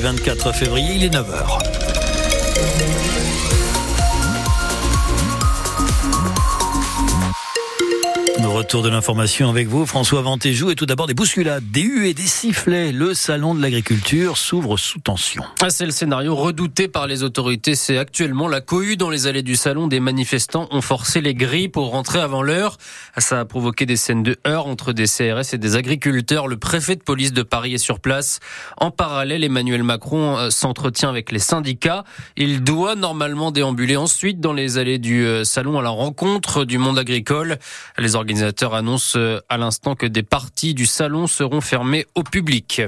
mardi 24 février, il est 9h. Retour de l'information avec vous, François Ventéjou, et tout d'abord des bousculades, des huées, des sifflets. Le salon de l'agriculture s'ouvre sous tension. Ah, c'est le scénario redouté par les autorités. C'est actuellement la cohue dans les allées du salon. Des manifestants ont forcé les grilles pour rentrer avant l'heure. Ça a provoqué des scènes de heurts entre des CRS et des agriculteurs. Le préfet de police de Paris est sur place. En parallèle, Emmanuel Macron euh, s'entretient avec les syndicats. Il doit normalement déambuler ensuite dans les allées du euh, salon à la rencontre du monde agricole. Les organisateurs organisateurs annoncent euh, à l'instant que des parties du salon seront fermées au public.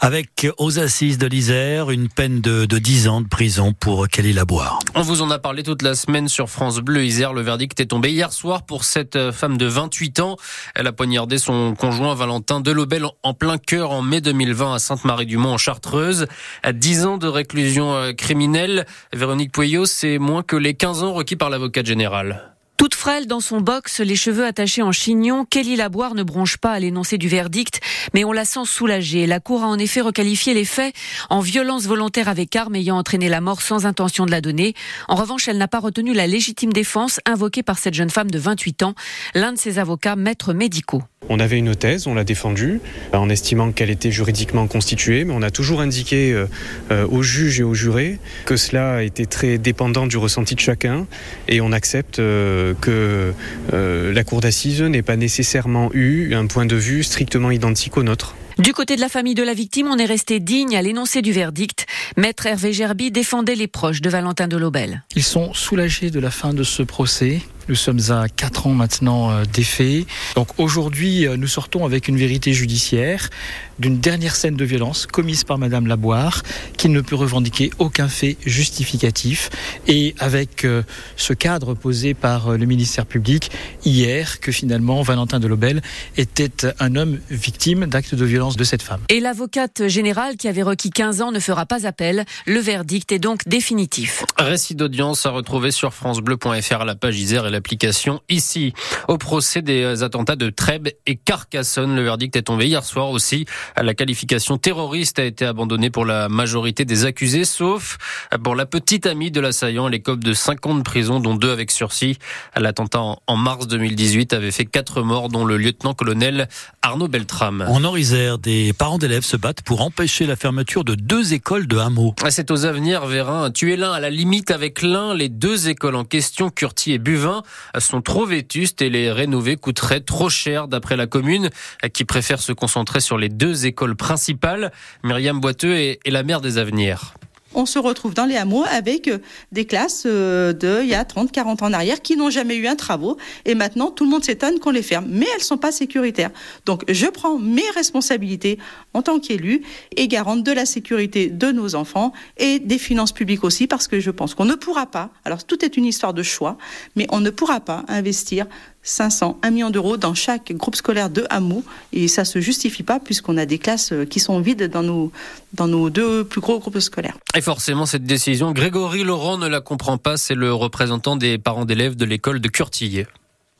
Avec aux assises de l'Isère, une peine de, de 10 ans de prison pour Kelly Laboire. On vous en a parlé toute la semaine sur France Bleu Isère. Le verdict est tombé hier soir pour cette euh, femme de 28 ans. Elle a poignardé son conjoint Valentin Delobel en plein cœur en mai 2020 à Sainte-Marie-du-Mont en Chartreuse. À 10 ans de réclusion euh, criminelle, Véronique Pueyo, c'est moins que les 15 ans requis par l'avocat général. Toute frêle dans son box, les cheveux attachés en chignon, Kelly Laboire ne bronche pas à l'énoncé du verdict, mais on la sent soulagée. La Cour a en effet requalifié les faits en violence volontaire avec arme ayant entraîné la mort sans intention de la donner. En revanche, elle n'a pas retenu la légitime défense invoquée par cette jeune femme de 28 ans, l'un de ses avocats, maîtres médicaux. On avait une thèse, on l'a défendue en estimant qu'elle était juridiquement constituée, mais on a toujours indiqué euh, euh, aux juges et aux jurés que cela était très dépendant du ressenti de chacun et on accepte euh, que la cour d'assises n'ait pas nécessairement eu un point de vue strictement identique au nôtre. Du côté de la famille de la victime, on est resté digne à l'énoncé du verdict. Maître Hervé Gerby défendait les proches de Valentin Delobel. Ils sont soulagés de la fin de ce procès. Nous sommes à 4 ans maintenant euh, des faits. Donc aujourd'hui, euh, nous sortons avec une vérité judiciaire d'une dernière scène de violence commise par Madame Laboire, qui ne peut revendiquer aucun fait justificatif. Et avec euh, ce cadre posé par le ministère public hier, que finalement Valentin Delobel était un homme victime d'actes de violence de cette femme. Et l'avocate générale qui avait requis 15 ans ne fera pas appel. Le verdict est donc définitif. Récit d'audience à retrouver sur francebleu.fr à la page Isère et la application ici. Au procès des attentats de Trèbes et Carcassonne, le verdict est tombé hier soir aussi. La qualification terroriste a été abandonnée pour la majorité des accusés, sauf pour la petite amie de l'assaillant. Elle écope de 5 ans de prison, dont deux avec sursis. L'attentat en mars 2018 avait fait quatre morts, dont le lieutenant-colonel Arnaud Beltrame. En Orisère, des parents d'élèves se battent pour empêcher la fermeture de deux écoles de hameaux. C'est aux avenirs, Vérin. Tuer l'un à la limite avec l'un. Les deux écoles en question, Curti et Buvin, sont trop vétustes et les rénover coûterait trop cher d'après la commune qui préfère se concentrer sur les deux écoles principales. Myriam Boiteux est, la mère des avenirs on se retrouve dans les hameaux avec euh, des classes euh, de il y a 30, 40 ans en arrière qui n'ont jamais eu un travaux et maintenant tout le monde s'étonne qu'on les ferme. Mais elles sont pas sécuritaires. Donc je prends mes responsabilités en tant qu'élu et garante de la sécurité de nos enfants et des finances publiques aussi parce que je pense qu'on ne pourra pas, alors tout est une histoire de choix, mais on ne pourra pas investir 500, 1 million d'euros dans chaque groupe scolaire de hameaux et ça se justifie pas puisqu'on a des classes euh, qui sont vides dans nos, dans nos deux plus gros groupes scolaires. Et forcément, cette décision, Grégory Laurent ne la comprend pas, c'est le représentant des parents d'élèves de l'école de Curtille.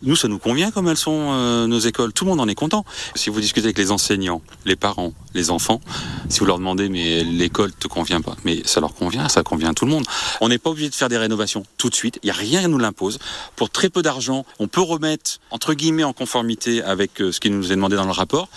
Nous, ça nous convient comme elles sont euh, nos écoles. Tout le monde en est content. Si vous discutez avec les enseignants, les parents, les enfants, si vous leur demandez mais l'école te convient pas, mais ça leur convient, ça convient à tout le monde. On n'est pas obligé de faire des rénovations tout de suite. Il y a rien qui nous l'impose. Pour très peu d'argent, on peut remettre entre guillemets en conformité avec euh, ce qui nous est demandé dans le rapport.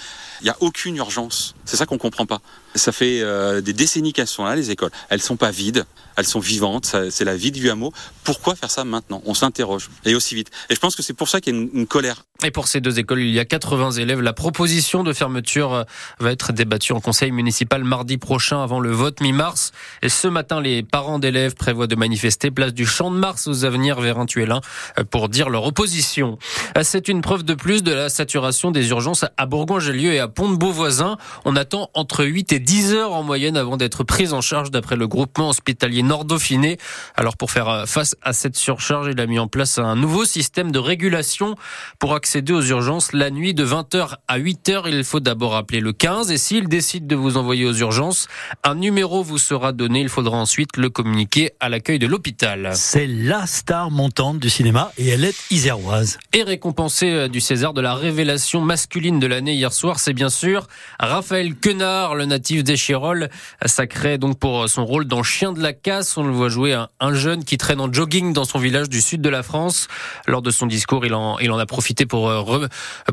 Il n'y a aucune urgence. C'est ça qu'on comprend pas. Ça fait euh, des décennies qu'elles sont là, les écoles. Elles sont pas vides, elles sont vivantes. C'est la vie du hameau. Pourquoi faire ça maintenant? On s'interroge et aussi vite. Et je pense que c'est pour ça qu'il y a une, colère. Et pour ces deux écoles, il y a 80 élèves. La proposition de fermeture euh, va être débattue en conseil municipal mardi prochain avant le vote mi-mars. Et ce matin, les parents d'élèves prévoient de manifester place du Champ de Mars aux avenirs un euh, pour dire leur opposition. C'est une preuve de plus de la saturation des urgences à Bourgoin-Jallieu et à Pont-de-Beauvoisin. On attend entre 8 et 10 heures en moyenne avant d'être prise en charge d'après le groupement hospitalier Nord-Dauphiné. Alors pour faire face à cette surcharge, il a mis en place un nouveau système de régulation pour accéder aux urgences la nuit de 20h à 8h. Il faut d'abord appeler le 15 et s'il décide de vous envoyer aux urgences, un numéro vous sera donné. Il faudra ensuite le communiquer à l'accueil de l'hôpital. C'est la star montante du cinéma et elle est iséroise. Et récompensée euh, du César de la révélation masculine de l'année hier soir, c'est bien bien sûr. Raphaël Quenard, le natif d'Échirol, sacré donc pour son rôle dans Chien de la casse. On le voit jouer un, un, jeune qui traîne en jogging dans son village du sud de la France. Lors de son discours, il en, a profité pour, euh,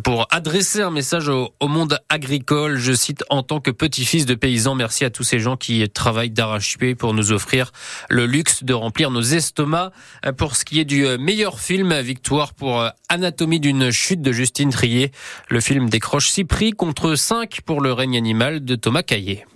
pour adresser un message au, au monde agricole. Je cite, en tant que petit-fils de paysan, merci à tous ces gens qui travaillent d'arrache-pied pour nous offrir le luxe de remplir nos estomacs. Pour ce qui est du meilleur film, victoire pour Anatomie d'une chute de Justine Trier. Le film décroche 6 prix contre 5 pour Le règne animal de Thomas Caillet.